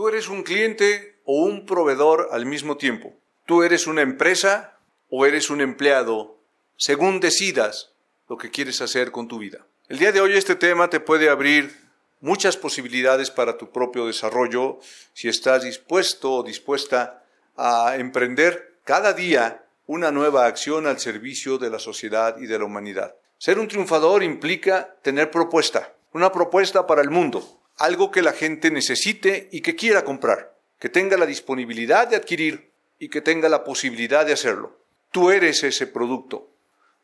Tú eres un cliente o un proveedor al mismo tiempo. Tú eres una empresa o eres un empleado, según decidas lo que quieres hacer con tu vida. El día de hoy este tema te puede abrir muchas posibilidades para tu propio desarrollo si estás dispuesto o dispuesta a emprender cada día una nueva acción al servicio de la sociedad y de la humanidad. Ser un triunfador implica tener propuesta, una propuesta para el mundo, algo que la gente necesite y que quiera comprar, que tenga la disponibilidad de adquirir y que tenga la posibilidad de hacerlo. Tú eres ese producto.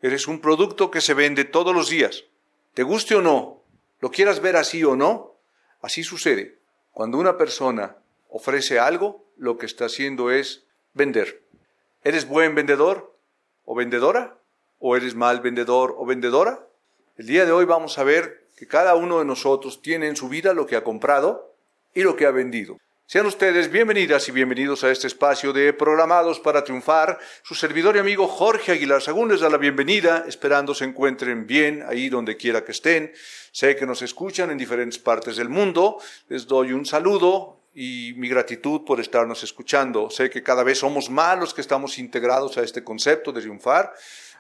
Eres un producto que se vende todos los días. Te guste o no, lo quieras ver así o no, así sucede. Cuando una persona ofrece algo, lo que está haciendo es vender. ¿Eres buen vendedor o vendedora? ¿O eres mal vendedor o vendedora? El día de hoy vamos a ver que cada uno de nosotros tiene en su vida lo que ha comprado y lo que ha vendido. Sean ustedes bienvenidas y bienvenidos a este espacio de Programados para Triunfar. Su servidor y amigo Jorge Aguilar Sagún les da la bienvenida, esperando se encuentren bien ahí donde quiera que estén. Sé que nos escuchan en diferentes partes del mundo. Les doy un saludo y mi gratitud por estarnos escuchando. Sé que cada vez somos más los que estamos integrados a este concepto de triunfar.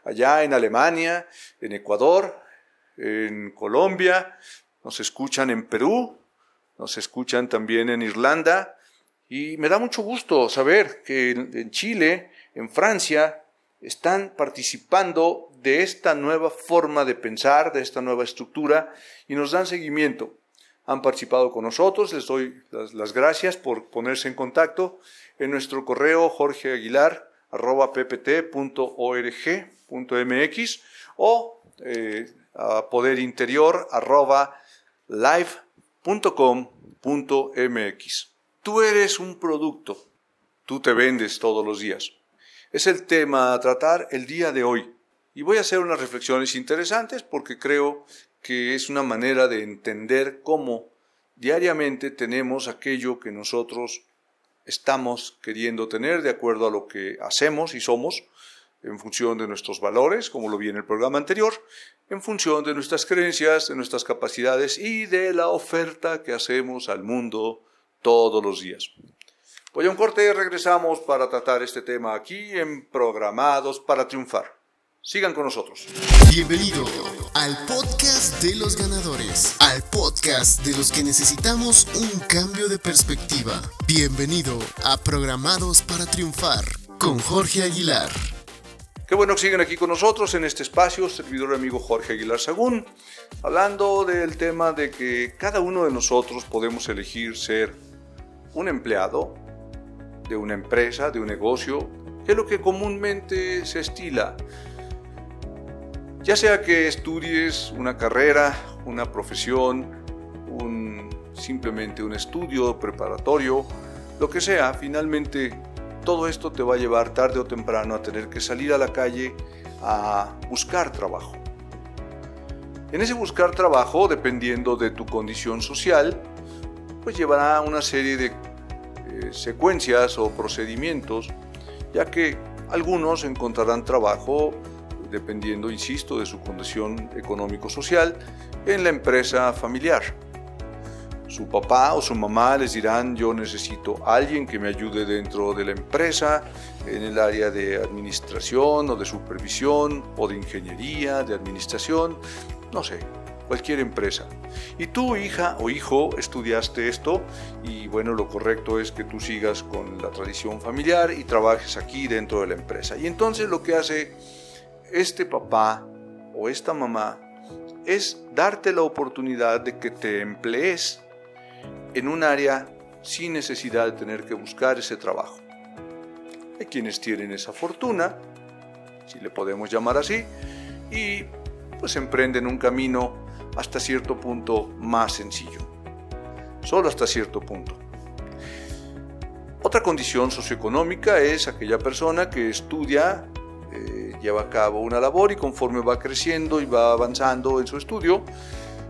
Allá en Alemania, en Ecuador, en Colombia, nos escuchan en Perú, nos escuchan también en Irlanda y me da mucho gusto saber que en Chile, en Francia, están participando de esta nueva forma de pensar, de esta nueva estructura y nos dan seguimiento. Han participado con nosotros, les doy las, gracias por ponerse en contacto en nuestro correo jorgeaguilar.ppt.org.mx o eh, a poderinterior arroba. Tú eres un producto, tú te vendes todos los días. Es el tema a tratar el día de hoy. Y voy a hacer unas reflexiones interesantes porque creo que es una manera de entender cómo diariamente tenemos aquello que nosotros estamos queriendo tener de acuerdo a lo que hacemos y somos, en función de nuestros valores, como lo vi en el programa anterior, en función de nuestras creencias, de nuestras capacidades y de la oferta que hacemos al mundo todos los días. Voy a un corte regresamos para tratar este tema aquí en Programados para Triunfar. Sigan con nosotros. Bienvenido al podcast de los ganadores, al podcast de los que necesitamos un cambio de perspectiva. Bienvenido a Programados para Triunfar con Jorge Aguilar. Qué bueno que siguen aquí con nosotros en este espacio, servidor amigo Jorge Aguilar Sagún, hablando del tema de que cada uno de nosotros podemos elegir ser un empleado de una empresa, de un negocio, que es lo que comúnmente se estila. Ya sea que estudies una carrera, una profesión, simplemente un estudio preparatorio, lo que sea, finalmente todo esto te va a llevar tarde o temprano a tener que salir a la calle a buscar trabajo. En ese buscar trabajo, dependiendo de tu condición social, pues llevará una serie de eh, secuencias o procedimientos, ya que algunos encontrarán trabajo, dependiendo, insisto, de su condición económico-social, en la empresa familiar su papá o su mamá les dirán yo necesito alguien que me ayude dentro de la empresa, en el área de administración o de supervisión o de ingeniería, de administración, no sé, cualquier empresa. Y tú, hija o hijo, estudiaste esto y bueno, lo correcto es que tú sigas con la tradición familiar y trabajes aquí dentro de la empresa. Y entonces lo que hace este papá o esta mamá es darte la oportunidad de que te emplees en un área sin necesidad de tener que buscar ese trabajo. Hay quienes tienen esa fortuna, si le podemos llamar así, y pues emprenden un camino hasta cierto punto más sencillo. Solo hasta cierto punto. Otra condición socioeconómica es aquella persona que estudia, eh, lleva a cabo una labor y conforme va creciendo y va avanzando en su estudio,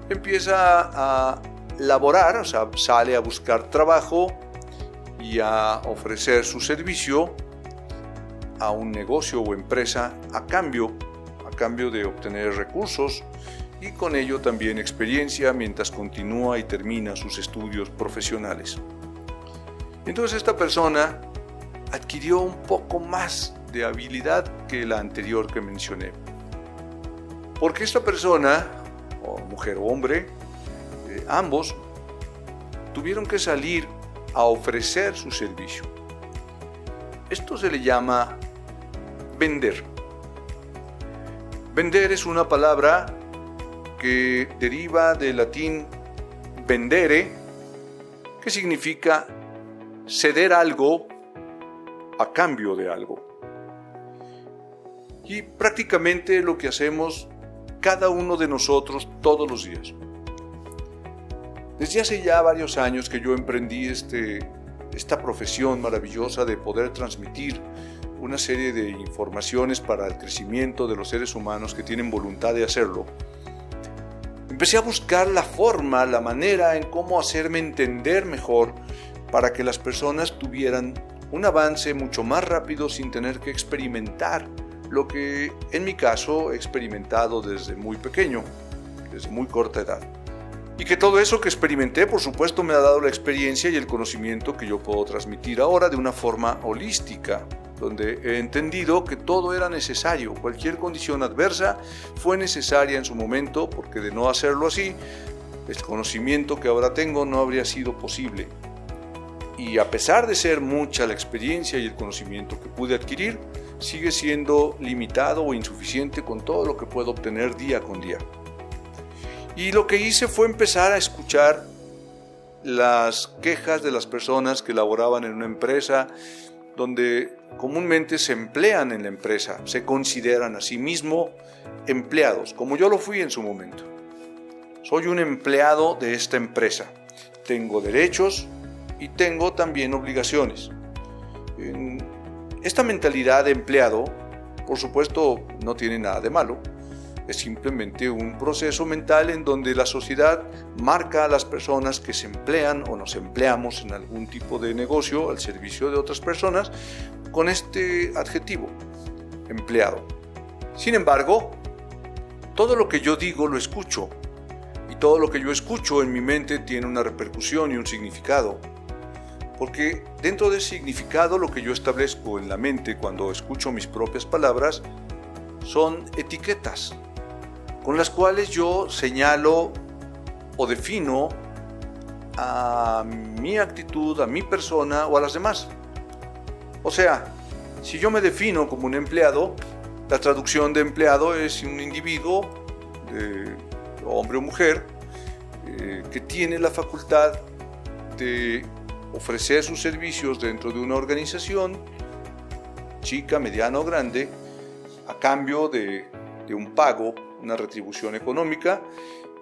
empieza a laborar, o sea, sale a buscar trabajo y a ofrecer su servicio a un negocio o empresa a cambio, a cambio de obtener recursos y con ello también experiencia mientras continúa y termina sus estudios profesionales. Entonces esta persona adquirió un poco más de habilidad que la anterior que mencioné. Porque esta persona, mujer o hombre, ambos tuvieron que salir a ofrecer su servicio. Esto se le llama vender. Vender es una palabra que deriva del latín vendere, que significa ceder algo a cambio de algo. Y prácticamente lo que hacemos cada uno de nosotros todos los días. Desde hace ya varios años que yo emprendí este, esta profesión maravillosa de poder transmitir una serie de informaciones para el crecimiento de los seres humanos que tienen voluntad de hacerlo, empecé a buscar la forma, la manera en cómo hacerme entender mejor para que las personas tuvieran un avance mucho más rápido sin tener que experimentar lo que en mi caso he experimentado desde muy pequeño, desde muy corta edad. Y que todo eso que experimenté, por supuesto, me ha dado la experiencia y el conocimiento que yo puedo transmitir ahora de una forma holística, donde he entendido que todo era necesario, cualquier condición adversa fue necesaria en su momento, porque de no hacerlo así, el conocimiento que ahora tengo no habría sido posible. Y a pesar de ser mucha la experiencia y el conocimiento que pude adquirir, sigue siendo limitado o insuficiente con todo lo que puedo obtener día con día. Y lo que hice fue empezar a escuchar las quejas de las personas que laboraban en una empresa donde comúnmente se emplean en la empresa, se consideran a sí mismo empleados, como yo lo fui en su momento. Soy un empleado de esta empresa. Tengo derechos y tengo también obligaciones. Esta mentalidad de empleado, por supuesto, no tiene nada de malo. Es simplemente un proceso mental en donde la sociedad marca a las personas que se emplean o nos empleamos en algún tipo de negocio al servicio de otras personas con este adjetivo, empleado. Sin embargo, todo lo que yo digo lo escucho y todo lo que yo escucho en mi mente tiene una repercusión y un significado. Porque dentro del significado lo que yo establezco en la mente cuando escucho mis propias palabras son etiquetas con las cuales yo señalo o defino a mi actitud, a mi persona o a las demás. O sea, si yo me defino como un empleado, la traducción de empleado es un individuo, hombre o mujer, eh, que tiene la facultad de ofrecer sus servicios dentro de una organización, chica, mediana o grande, a cambio de, un pago, una retribución económica,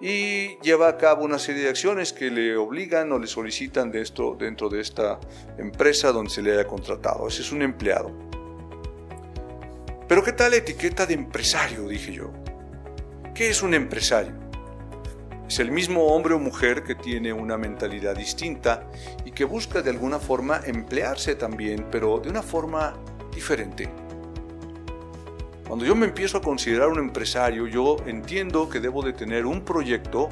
y lleva a cabo una serie de acciones que le obligan o le solicitan de esto, dentro de esta empresa donde se le haya contratado. Ese es un empleado. Pero ¿qué tal la etiqueta de empresario? Dije yo. ¿Qué es un empresario? Es el mismo hombre o mujer que tiene una mentalidad distinta y que busca de alguna forma emplearse también, pero de una forma diferente. Cuando yo me empiezo a considerar un empresario, yo entiendo que debo de tener un proyecto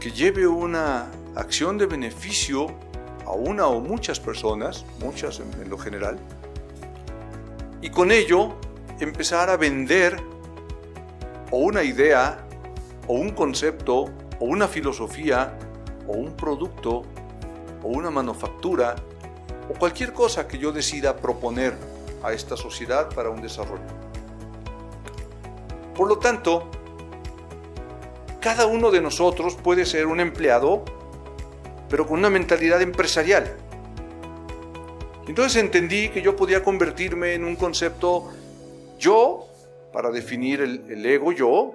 que lleve una acción de beneficio a una o muchas personas, muchas en, en lo general, y con ello empezar a vender o una idea o un concepto o una filosofía o un producto o una manufactura o cualquier cosa que yo decida proponer a esta sociedad para un desarrollo. Por lo tanto, cada uno de nosotros puede ser un empleado, pero con una mentalidad empresarial. Entonces entendí que yo podía convertirme en un concepto yo, para definir el, ego yo,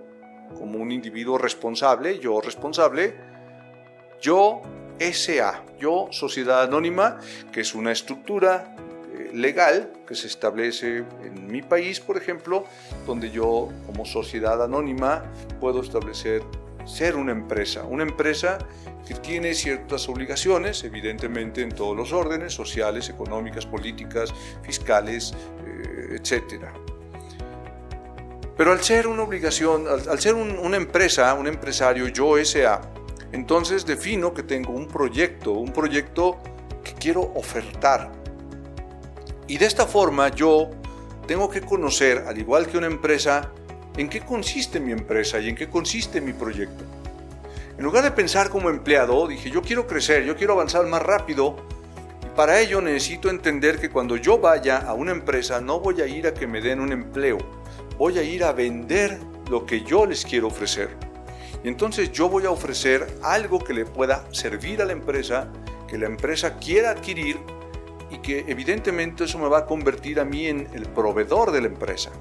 como un individuo responsable, yo responsable, yo SA, yo Sociedad Anónima, que es una estructura legal que se establece en mi país, por ejemplo, donde yo como sociedad anónima puedo establecer ser una empresa, una empresa que tiene ciertas obligaciones, evidentemente en todos los órdenes, sociales, económicas, políticas, fiscales, eh, etcétera. Pero al ser una obligación, al, ser una empresa, un empresario, yo SA, entonces defino que tengo un proyecto, un proyecto que quiero ofertar. Y de esta forma yo tengo que conocer, al igual que una empresa, en qué consiste mi empresa y en qué consiste mi proyecto. En lugar de pensar como empleado, dije, yo quiero crecer, yo quiero avanzar más rápido. Y para ello necesito entender que cuando yo vaya a una empresa no voy a ir a que me den un empleo, voy a ir a vender lo que yo les quiero ofrecer. Y entonces yo voy a ofrecer algo que le pueda servir a la empresa, que la empresa quiera adquirir y que evidentemente eso me va a convertir a mí en el proveedor de la empresa.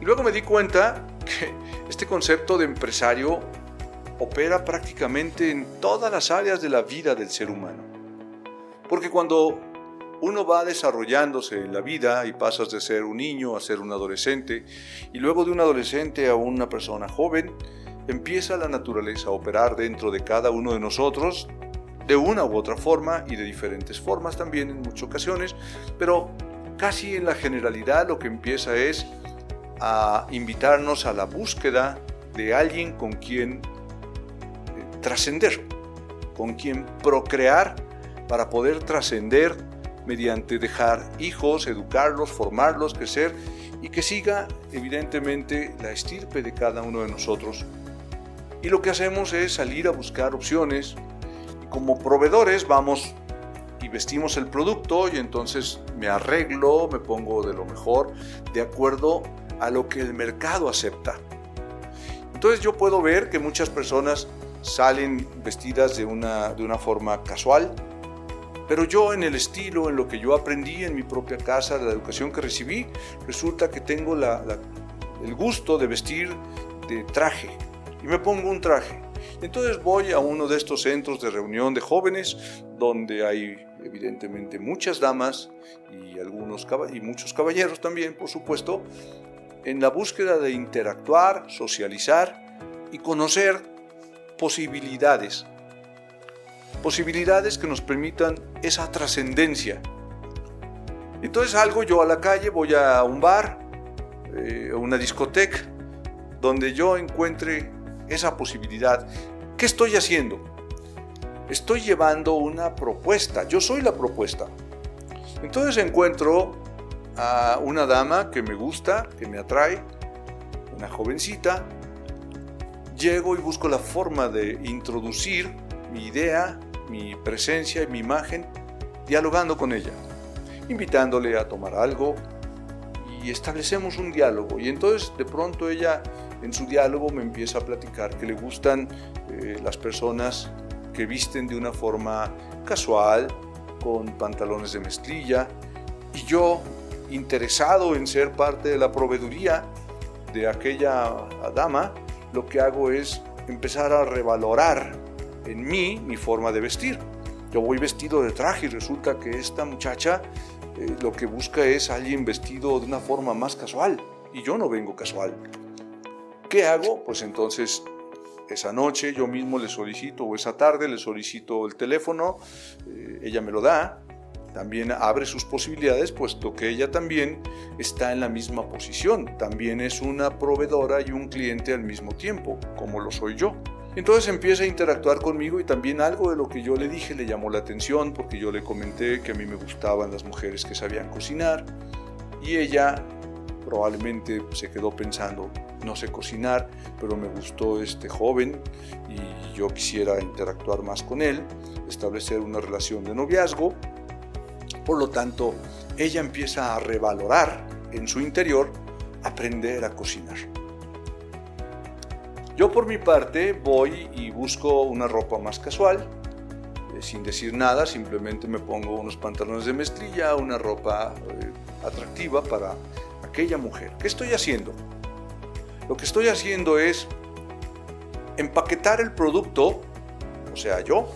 Y luego me di cuenta que este concepto de empresario opera prácticamente en todas las áreas de la vida del ser humano. Porque cuando uno va desarrollándose en la vida y pasas de ser un niño a ser un adolescente y luego de un adolescente a una persona joven, empieza la naturaleza a operar dentro de cada uno de nosotros de una u otra forma y de diferentes formas también en muchas ocasiones, pero casi en la generalidad lo que empieza es a invitarnos a la búsqueda de alguien con quien eh, trascender, con quien procrear para poder trascender mediante dejar hijos, educarlos, formarlos, crecer y que siga evidentemente la estirpe de cada uno de nosotros. Y lo que hacemos es salir a buscar opciones como proveedores vamos y vestimos el producto y entonces me arreglo, me pongo de lo mejor de acuerdo a lo que el mercado acepta. Entonces yo puedo ver que muchas personas salen vestidas de una, de una forma casual, pero yo en el estilo, en lo que yo aprendí en mi propia casa, la educación que recibí, resulta que tengo el gusto de vestir de traje. Y me pongo un traje. Entonces voy a uno de estos centros de reunión de jóvenes donde hay evidentemente muchas damas y, algunos, y muchos caballeros también, por supuesto, en la búsqueda de interactuar, socializar y conocer posibilidades posibilidades que nos permitan esa trascendencia. Entonces salgo yo a la calle, voy a un bar, eh, una discoteca, donde yo encuentre esa posibilidad. ¿Qué estoy haciendo? Estoy llevando una propuesta, yo soy la propuesta. Entonces encuentro a una dama que me gusta, que me atrae, una jovencita, llego y busco la forma de introducir mi idea, mi presencia y mi imagen dialogando con ella, invitándole a tomar algo y establecemos un diálogo. Y entonces de pronto ella en su diálogo me empieza a platicar que le gustan eh, las personas que visten de una forma casual, con pantalones de mezclilla, y yo, interesado en ser parte de la proveeduría de aquella dama, lo que hago es empezar a revalorar en mí mi forma de vestir. Yo voy vestido de traje y resulta que esta muchacha eh, lo que busca es alguien vestido de una forma más casual y yo no vengo casual. ¿Qué hago? Pues entonces esa noche yo mismo le solicito o esa tarde le solicito el teléfono, eh, ella me lo da, también abre sus posibilidades puesto que ella también está en la misma posición, también es una proveedora y un cliente al mismo tiempo, como lo soy yo. Entonces empieza a interactuar conmigo y también algo de lo que yo le dije le llamó la atención porque yo le comenté que a mí me gustaban las mujeres que sabían cocinar y ella probablemente se quedó pensando, no sé cocinar, pero me gustó este joven y yo quisiera interactuar más con él, establecer una relación de noviazgo. Por lo tanto, ella empieza a revalorar en su interior aprender a cocinar. Yo por mi parte voy y busco una ropa más casual, eh, sin decir nada, simplemente me pongo unos pantalones de mezclilla, una ropa eh, atractiva para aquella mujer. ¿Qué estoy haciendo? Lo que estoy haciendo es empaquetar el producto, o sea, yo,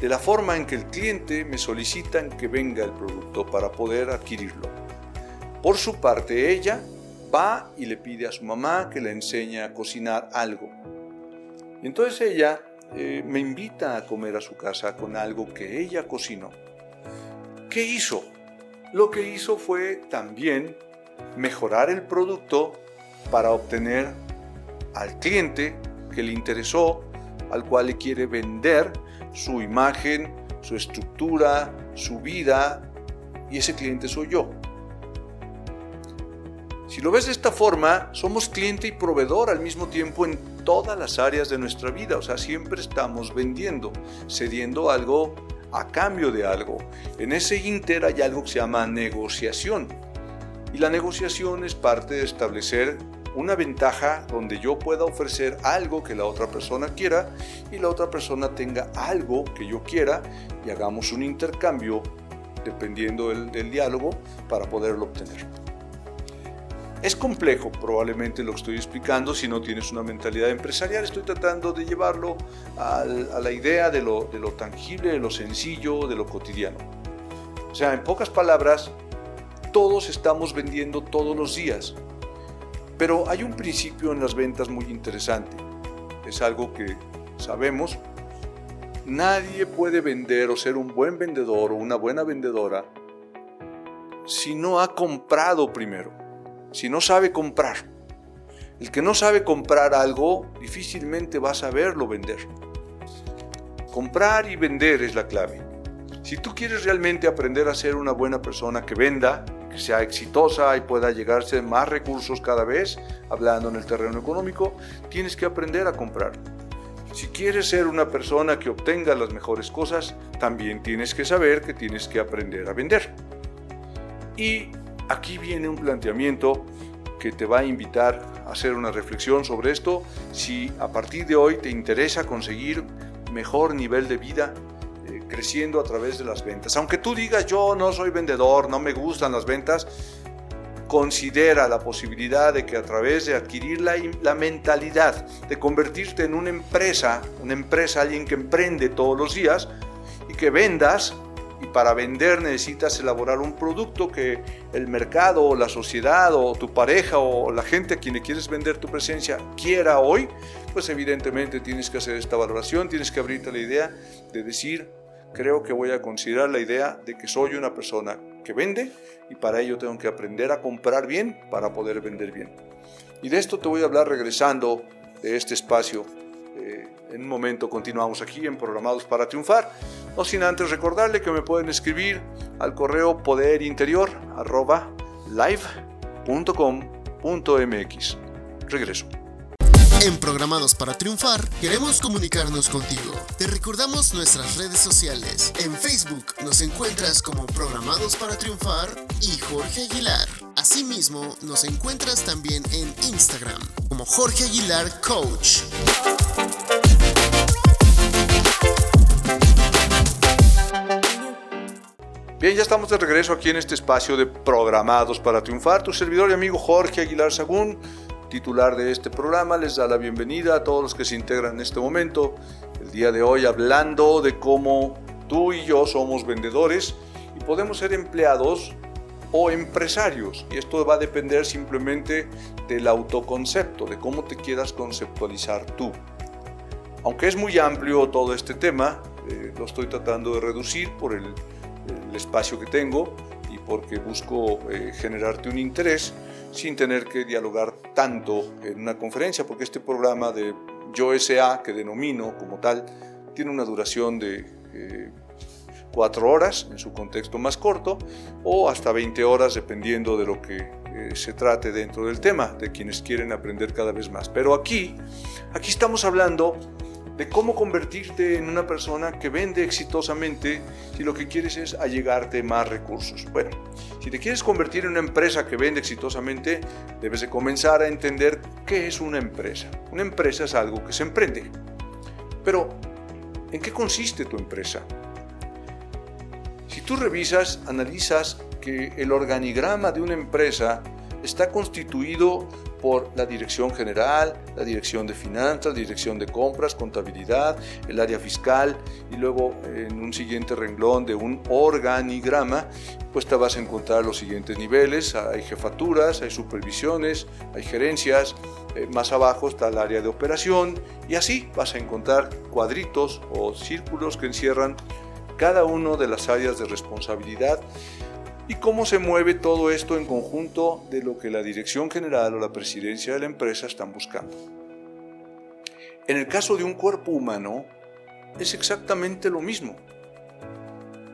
de la forma en que el cliente me solicita que venga el producto para poder adquirirlo. Por su parte, ella va y le pide a su mamá que le enseñe a cocinar algo. Y entonces ella eh, me invita a comer a su casa con algo que ella cocinó. ¿Qué hizo? Lo que hizo fue también mejorar el producto para obtener al cliente que le interesó, al cual le quiere vender su imagen, su estructura, su vida, y ese cliente soy yo. Si lo ves de esta forma, somos cliente y proveedor al mismo tiempo en todas las áreas de nuestra vida. O sea, siempre estamos vendiendo, cediendo algo a cambio de algo. En ese inter hay algo que se llama negociación. Y la negociación es parte de establecer una ventaja donde yo pueda ofrecer algo que la otra persona quiera y la otra persona tenga algo que yo quiera y hagamos un intercambio dependiendo del, diálogo para poderlo obtener. Es complejo probablemente lo que estoy explicando si no tienes una mentalidad empresarial. Estoy tratando de llevarlo a la idea de lo, de lo tangible, de lo sencillo, de lo cotidiano. O sea, en pocas palabras, todos estamos vendiendo todos los días. Pero hay un principio en las ventas muy interesante. Es algo que sabemos. Nadie puede vender o ser un buen vendedor o una buena vendedora si no ha comprado primero si no sabe comprar. El que no sabe comprar algo difícilmente va a saberlo vender. Comprar y vender es la clave. Si tú quieres realmente aprender a ser una buena persona que venda, que sea exitosa y pueda llegarse más recursos cada vez, hablando en el terreno económico, tienes que aprender a comprar. Si quieres ser una persona que obtenga las mejores cosas, también tienes que saber que tienes que aprender a vender. Y Aquí viene un planteamiento que te va a invitar a hacer una reflexión sobre esto. Si a partir de hoy te interesa conseguir mejor nivel de vida creciendo a través de las ventas. Aunque tú digas yo no soy vendedor, no me gustan las ventas, considera la posibilidad de que a través de adquirir la, la, mentalidad de convertirte en una empresa, una empresa, alguien que emprende todos los días y que vendas y para vender necesitas elaborar un producto que el mercado o la sociedad o tu pareja o la gente a quien le quieres vender tu presencia quiera hoy, pues evidentemente tienes que hacer esta valoración, tienes que abrirte la idea de decir, creo que voy a considerar la idea de que soy una persona que vende y para ello tengo que aprender a comprar bien para poder vender bien. Y de esto te voy a hablar regresando de este espacio. Eh, en un momento continuamos aquí en Programados para Triunfar. No sin antes recordarle que me pueden escribir al correo poderinterior@live.com.mx. Regreso. En Programados para Triunfar queremos comunicarnos contigo. Te recordamos nuestras redes sociales. En Facebook nos encuentras como Programados para Triunfar y Jorge Aguilar. Asimismo, nos encuentras también en Instagram como Jorge Aguilar Coach. Bien, ya estamos de regreso aquí en este espacio de Programados para Triunfar. Tu servidor y amigo Jorge Aguilar Sagún, titular de este programa, les da la bienvenida a todos los que se integran en este momento. El día de hoy hablando de cómo tú y yo somos vendedores y podemos ser empleados o empresarios. Y esto va a depender simplemente del autoconcepto, de cómo te quieras conceptualizar tú. Aunque es muy amplio todo este tema, eh, lo estoy tratando de reducir por el el espacio que tengo y porque busco eh, generarte un interés sin tener que dialogar tanto en una conferencia, porque este programa de Yo SA, que denomino como tal, tiene una duración de eh, cuatro horas en su contexto más corto o hasta 20 horas dependiendo de lo que eh, se trate dentro del tema, de quienes quieren aprender cada vez más. Pero aquí, aquí estamos hablando de cómo convertirte en una persona que vende exitosamente si lo que quieres es allegarte más recursos. Bueno, si te quieres convertir en una empresa que vende exitosamente, debes de comenzar a entender qué es una empresa. Una empresa es algo que se emprende. Pero, ¿en qué consiste tu empresa? Si tú revisas, analizas que el organigrama de una empresa está constituido por la dirección general, la dirección de finanzas, dirección de compras, contabilidad, el área fiscal y luego en un siguiente renglón de un organigrama, pues te vas a encontrar los siguientes niveles, hay jefaturas, hay supervisiones, hay gerencias, eh, más abajo está el área de operación y así vas a encontrar cuadritos o círculos que encierran cada uno de las áreas de responsabilidad y cómo se mueve todo esto en conjunto de lo que la dirección general o la presidencia de la empresa están buscando. En el caso de un cuerpo humano, es exactamente lo mismo.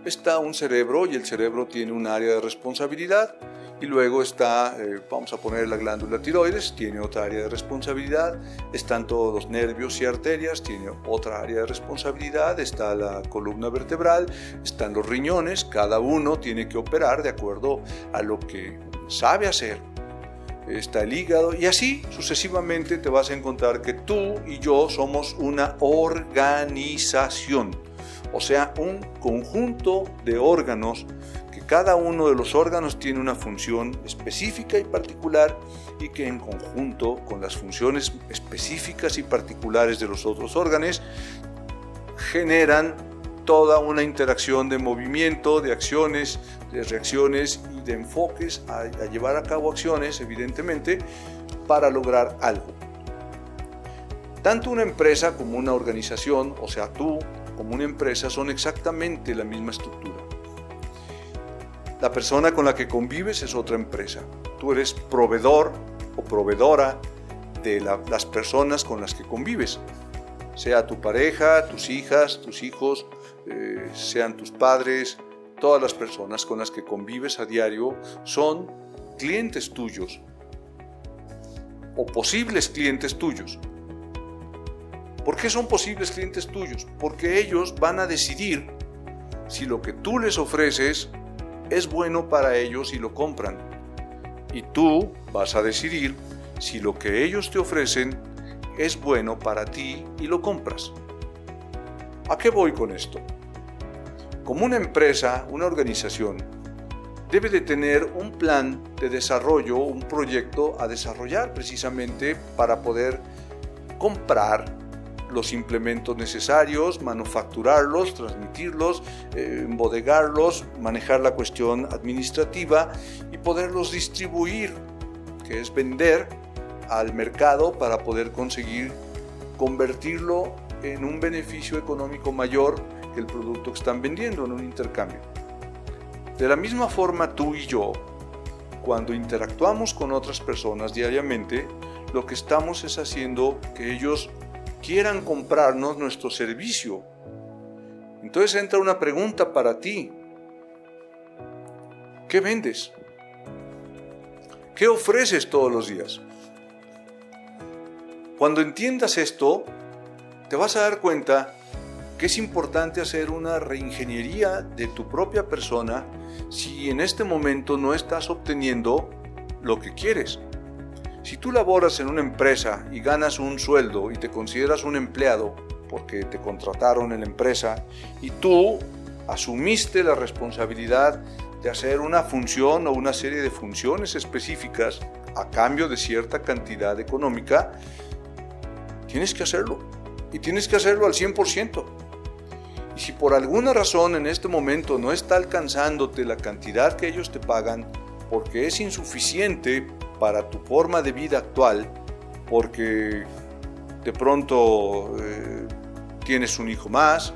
está un cerebro y el cerebro tiene un área de responsabilidad y luego está, eh, vamos a poner la glándula tiroides, tiene otra área de responsabilidad, están todos los nervios y arterias, tiene otra área de responsabilidad, está la columna vertebral, están los riñones, cada uno tiene que operar de acuerdo a lo que sabe hacer. Está el hígado y así sucesivamente te vas a encontrar que tú y yo somos una organización, o sea, un conjunto de órganos cada uno de los órganos tiene una función específica y particular y que en conjunto con las funciones específicas y particulares de los otros órganos generan toda una interacción de movimiento, de acciones, de reacciones y de enfoques a, llevar a cabo acciones, evidentemente, para lograr algo. Tanto una empresa como una organización, o sea, tú como una empresa, son exactamente la misma estructura. La persona con la que convives es otra empresa. Tú eres proveedor o proveedora de las personas con las que convives. Sea tu pareja, tus hijas, tus hijos, eh, sean tus padres, todas las personas con las que convives a diario son clientes tuyos o posibles clientes tuyos. ¿Por qué son posibles clientes tuyos? Porque ellos van a decidir si lo que tú les ofreces es bueno para ellos y lo compran. Y tú vas a decidir si lo que ellos te ofrecen es bueno para ti y lo compras. ¿A qué voy con esto? Como una empresa, una organización, debe de tener un plan de desarrollo, un proyecto a desarrollar precisamente para poder comprar los implementos necesarios, manufacturarlos, transmitirlos, eh, embodegarlos, manejar la cuestión administrativa y poderlos distribuir, que es vender al mercado para poder conseguir convertirlo en un beneficio económico mayor que el producto que están vendiendo en un intercambio. De la misma forma tú y yo, cuando interactuamos con otras personas diariamente, lo que estamos es haciendo que ellos quieran comprarnos nuestro servicio. Entonces entra una pregunta para ti. ¿Qué vendes? ¿Qué ofreces todos los días? Cuando entiendas esto, te vas a dar cuenta que es importante hacer una reingeniería de tu propia persona si en este momento no estás obteniendo lo que quieres. Si tú laboras en una empresa y ganas un sueldo y te consideras un empleado porque te contrataron en la empresa y tú asumiste la responsabilidad de hacer una función o una serie de funciones específicas a cambio de cierta cantidad económica, tienes que hacerlo. Y tienes que hacerlo al 100%. Y si por alguna razón en este momento no está alcanzándote la cantidad que ellos te pagan, porque es insuficiente para tu forma de vida actual, porque de pronto eh, tienes un hijo más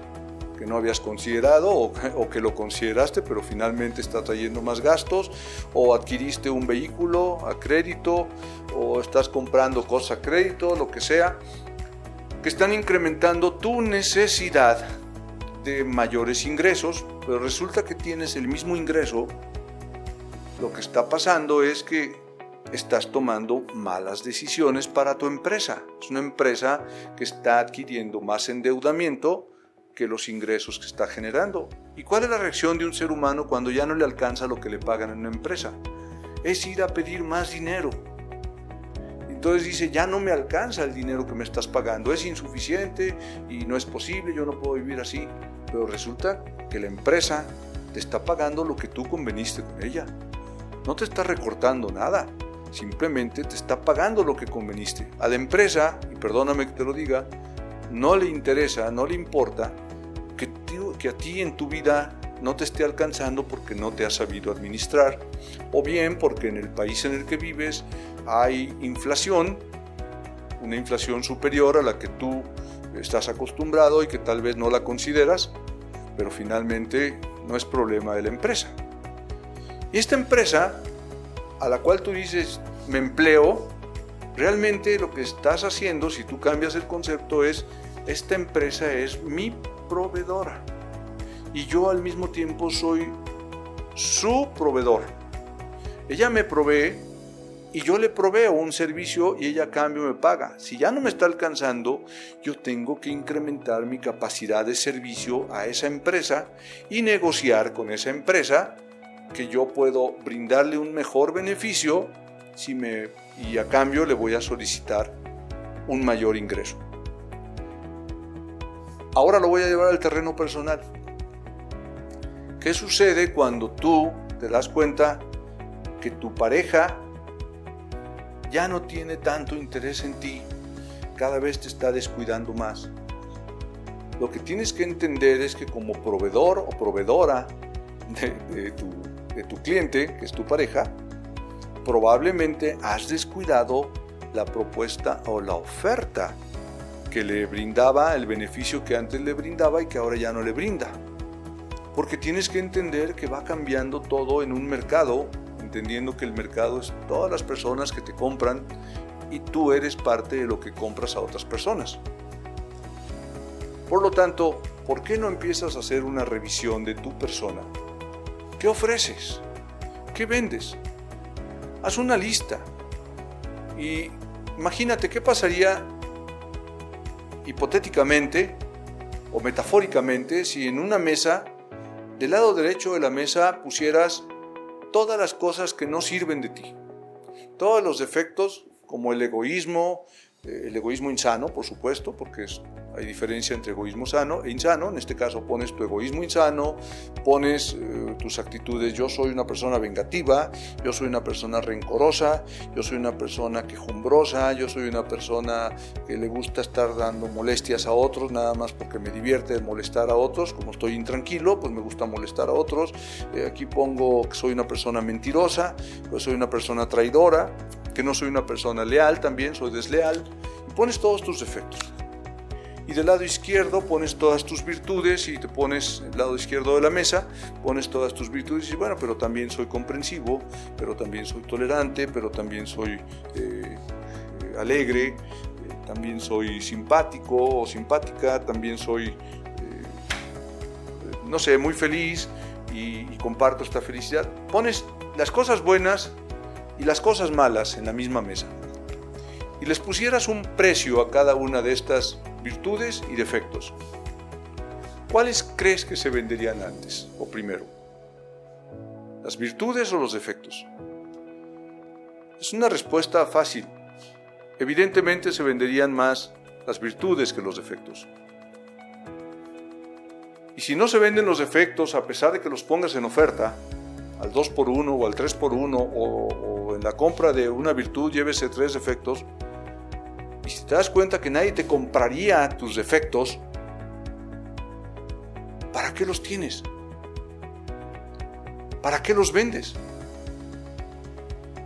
que no habías considerado o, o, que lo consideraste pero finalmente está trayendo más gastos o adquiriste un vehículo a crédito o estás comprando cosas a crédito, lo que sea, que están incrementando tu necesidad de mayores ingresos, pero resulta que tienes el mismo ingreso, lo que está pasando es que estás tomando malas decisiones para tu empresa. Es una empresa que está adquiriendo más endeudamiento que los ingresos que está generando. ¿Y cuál es la reacción de un ser humano cuando ya no le alcanza lo que le pagan en una empresa? Es ir a pedir más dinero. Entonces dice, ya no me alcanza el dinero que me estás pagando, es insuficiente y no es posible, yo no puedo vivir así. Pero resulta que la empresa te está pagando lo que tú conveniste con ella. No te está recortando nada simplemente te está pagando lo que conveniste. A la empresa, y perdóname que te lo diga, no le interesa, no le importa que, que a ti en tu vida no te esté alcanzando porque no te has sabido administrar, o bien porque en el país en el que vives hay inflación, una inflación superior a la que tú estás acostumbrado y que tal vez no la consideras, pero finalmente no es problema de la empresa. Y esta empresa a la cual tú dices, me empleo, realmente lo que estás haciendo, si tú cambias el concepto, es, esta empresa es mi proveedora. y yo al mismo tiempo soy su proveedor. Ella me provee y yo le proveo un servicio y ella a cambio me paga. Si ya no me está alcanzando, yo tengo que incrementar mi capacidad de servicio a esa empresa y negociar con esa empresa que yo puedo brindarle un mejor beneficio si me, y a cambio le voy a solicitar un mayor ingreso. Ahora lo voy a llevar al terreno personal. ¿Qué sucede cuando tú te das cuenta que tu pareja ya no tiene tanto interés en ti, cada vez te está descuidando más? Lo que tienes que entender es que como proveedor o proveedora de, tu, tu cliente, que es tu pareja, probablemente has descuidado la propuesta o la oferta que le brindaba el beneficio que antes le brindaba y que ahora ya no le brinda. Porque tienes que entender que va cambiando todo en un mercado, entendiendo que el mercado es todas las personas que te compran y tú eres parte de lo que compras a otras personas. Por lo tanto, ¿por qué no empiezas a hacer una revisión de tu persona? ¿Qué ofreces? ¿Qué vendes? Haz una lista y imagínate qué pasaría hipotéticamente o metafóricamente si en una mesa del lado derecho de la mesa pusieras todas las cosas que no sirven de ti, todos los defectos como el egoísmo, el egoísmo insano, por supuesto, porque hay diferencia entre egoísmo sano e insano. En este caso pones tu egoísmo insano, pones eh, tus actitudes, yo soy una persona vengativa, yo soy una persona rencorosa, yo soy una persona quejumbrosa, yo soy una persona que le gusta estar dando molestias a otros, nada más porque me divierte molestar a otros, como estoy intranquilo, pues me gusta molestar a otros. Eh, aquí pongo que soy una persona mentirosa, pues soy una persona traidora, que no soy una persona leal también, soy desleal, y pones todos tus defectos. Y del lado izquierdo pones todas tus virtudes y te pones el lado izquierdo de la mesa, pones todas tus virtudes y bueno, pero también soy comprensivo, pero también soy tolerante, pero también soy eh, alegre, eh, también soy simpático o simpática, también soy, eh, no sé, muy feliz y comparto esta felicidad. Pones las cosas buenas y las cosas malas en la misma mesa y les pusieras un precio a cada una de estas virtudes y defectos, ¿cuáles crees que se venderían antes o primero? ¿Las virtudes o los defectos? Es una respuesta fácil. Evidentemente se venderían más las virtudes que los defectos. Y si no se venden los defectos, a pesar de que los pongas en oferta, al 2x1 o al 3x1 o, o en la compra de una virtud llévese tres defectos, y si te das cuenta que nadie te compraría tus defectos, ¿para qué los tienes? ¿Para qué los vendes?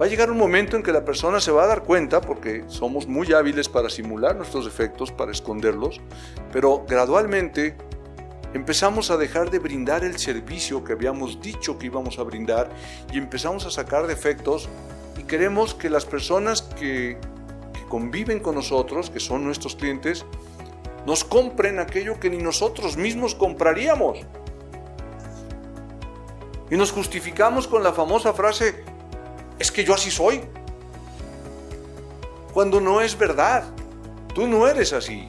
Va a llegar un momento en que la persona se va a dar cuenta, porque somos muy hábiles para simular nuestros defectos, para esconderlos, pero gradualmente empezamos a dejar de brindar el servicio que habíamos dicho que íbamos a brindar y empezamos a sacar defectos y queremos que las personas que, conviven con nosotros, que son nuestros clientes, nos compren aquello que ni nosotros mismos compraríamos. Y nos justificamos con la famosa frase, es que yo así soy. Cuando no es verdad, tú no eres así.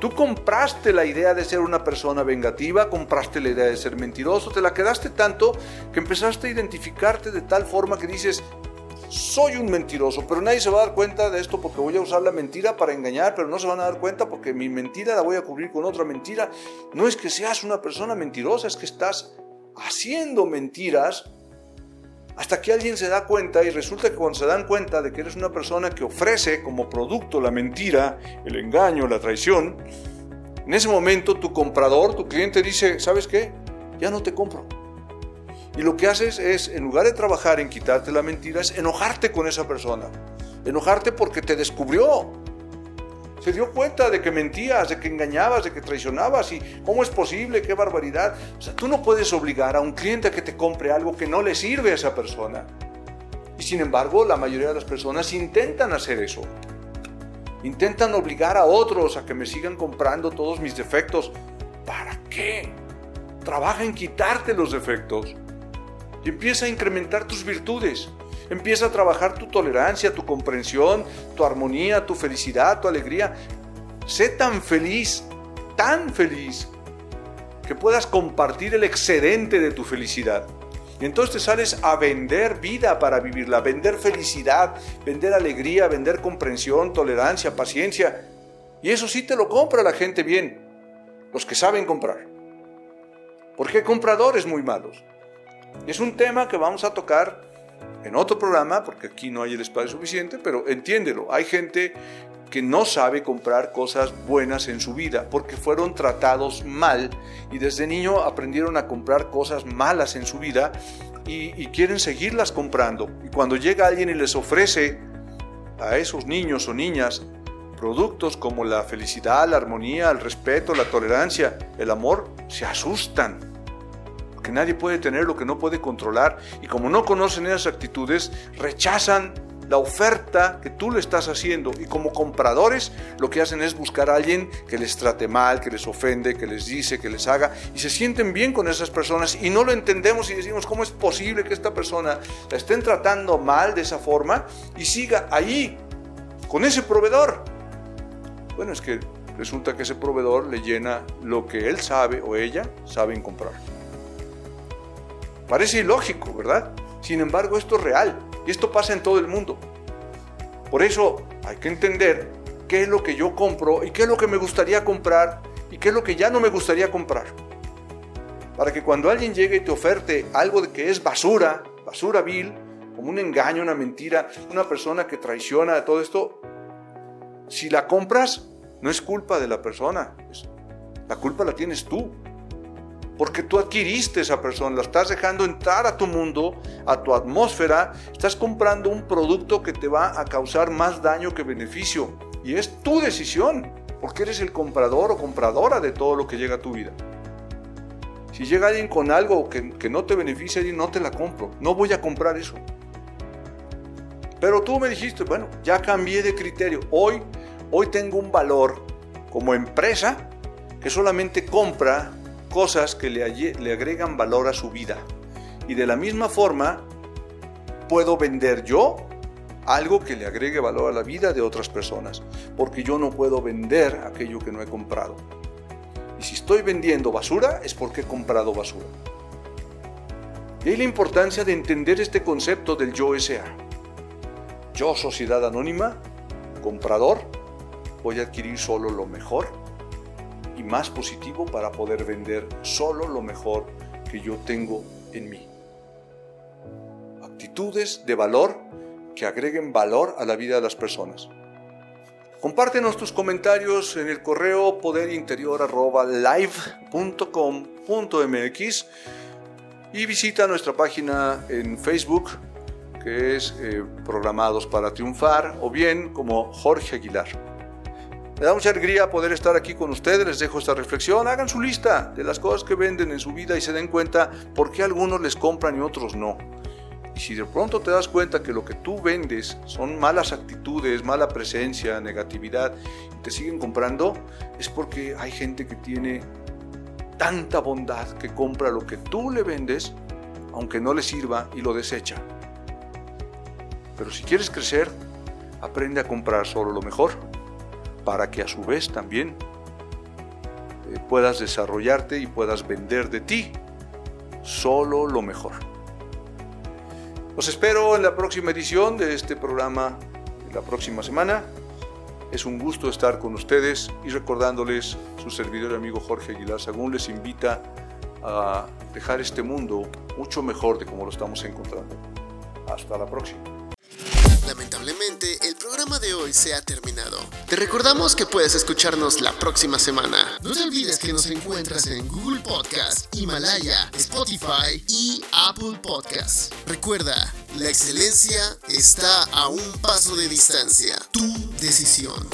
Tú compraste la idea de ser una persona vengativa, compraste la idea de ser mentiroso, te la quedaste tanto que empezaste a identificarte de tal forma que dices, soy un mentiroso, pero nadie se va a dar cuenta de esto porque voy a usar la mentira para engañar, pero no se van a dar cuenta porque mi mentira la voy a cubrir con otra mentira. No es que seas una persona mentirosa, es que estás haciendo mentiras hasta que alguien se da cuenta y resulta que cuando se dan cuenta de que eres una persona que ofrece como producto la mentira, el engaño, la traición, en ese momento tu comprador, tu cliente dice, ¿sabes qué? Ya no te compro. Y lo que haces es, en lugar de trabajar en quitarte la mentira, es enojarte con esa persona. Enojarte porque te descubrió. Se dio cuenta de que mentías, de que engañabas, de que traicionabas y cómo es posible, qué barbaridad. O sea, tú no puedes obligar a un cliente a que te compre algo que no le sirve a esa persona. Y sin embargo, la mayoría de las personas intentan hacer eso. Intentan obligar a otros a que me sigan comprando todos mis defectos. ¿Para qué? trabaja en quitarte los defectos y empieza a incrementar tus virtudes. Empieza a trabajar tu tolerancia, tu comprensión, tu armonía, tu felicidad, tu alegría. Sé tan feliz, tan feliz, que puedas compartir el excedente de tu felicidad. Y entonces te sales a vender vida para vivirla, vender felicidad, vender alegría, vender comprensión, tolerancia, paciencia. Y eso sí te lo compra la gente bien, los que saben comprar. Porque hay compradores muy malos. Es un tema que vamos a tocar en otro programa, porque aquí no hay el espacio suficiente, pero entiéndelo, hay gente que no sabe comprar cosas buenas en su vida porque fueron tratados mal y desde niño aprendieron a comprar cosas malas en su vida y, quieren seguirlas comprando. Y cuando llega alguien y les ofrece a esos niños o niñas productos como la felicidad, la armonía, el respeto, la tolerancia, el amor, se asustan que nadie puede tener lo que no puede controlar y como no conocen esas actitudes, rechazan la oferta que tú le estás haciendo y como compradores lo que hacen es buscar a alguien que les trate mal, que les ofende, que les dice, que les haga y se sienten bien con esas personas y no lo entendemos y decimos cómo es posible que esta persona la estén tratando mal de esa forma y siga ahí con ese proveedor. Bueno, es que resulta que ese proveedor le llena lo que él sabe o ella saben comprar. Parece ilógico, ¿verdad? Sin embargo, esto es real y esto pasa en todo el mundo. Por eso hay que entender qué es lo que yo compro y qué es lo que me gustaría comprar y qué es lo que ya no me gustaría comprar. Para que cuando alguien llegue y te oferte algo que es basura, basura vil, como un engaño, una mentira, una persona que traiciona todo esto, si la compras, no es culpa de la persona, la culpa la tienes tú porque tú adquiriste esa persona, la estás dejando entrar a tu mundo, a tu atmósfera, estás comprando un producto que te va a causar más daño que beneficio. Y es tu decisión, porque eres el comprador o compradora de todo lo que llega a tu vida. Si llega alguien con algo que, no te beneficia, no te la compro, no voy a comprar eso. Pero tú me dijiste, bueno, ya cambié de criterio. Hoy, hoy tengo un valor como empresa que solamente compra cosas que le, le agregan valor a su vida. Y de la misma forma, puedo vender yo algo que le agregue valor a la vida de otras personas, porque yo no puedo vender aquello que no he comprado. Y si estoy vendiendo basura es porque he comprado basura. Y hay la importancia de entender este concepto del yo SA. Yo, sociedad anónima, comprador, voy a adquirir solo lo mejor más positivo para poder vender solo lo mejor que yo tengo en mí. Actitudes de valor que agreguen valor a la vida de las personas. Compártenos tus comentarios en el correo poderinterior.live.com.mx y visita nuestra página en Facebook que es eh, Programados para Triunfar o bien como Jorge Aguilar. Me da mucha alegría poder estar aquí con ustedes. Les dejo esta reflexión. Hagan su lista de las cosas que venden en su vida y se den cuenta por qué algunos les compran y otros no. Y si de pronto te das cuenta que lo que tú vendes son malas actitudes, mala presencia, negatividad, y te siguen comprando, es porque hay gente que tiene tanta bondad que compra lo que tú le vendes, aunque no le sirva, y lo desecha. Pero si quieres crecer, aprende a comprar solo lo mejor para que a su vez también eh, puedas desarrollarte y puedas vender de ti solo lo mejor. Los espero en la próxima edición de este programa la próxima semana. Es un gusto estar con ustedes y recordándoles, su servidor y amigo Jorge Aguilar Sagún les invita a dejar este mundo mucho mejor de como lo estamos encontrando. Hasta la próxima. El programa de hoy se ha terminado. Te recordamos que puedes escucharnos la próxima semana. No te olvides que nos encuentras en Google Podcast, Himalaya, Spotify y Apple Podcast. Recuerda, la excelencia está a un paso de distancia. Tu decisión.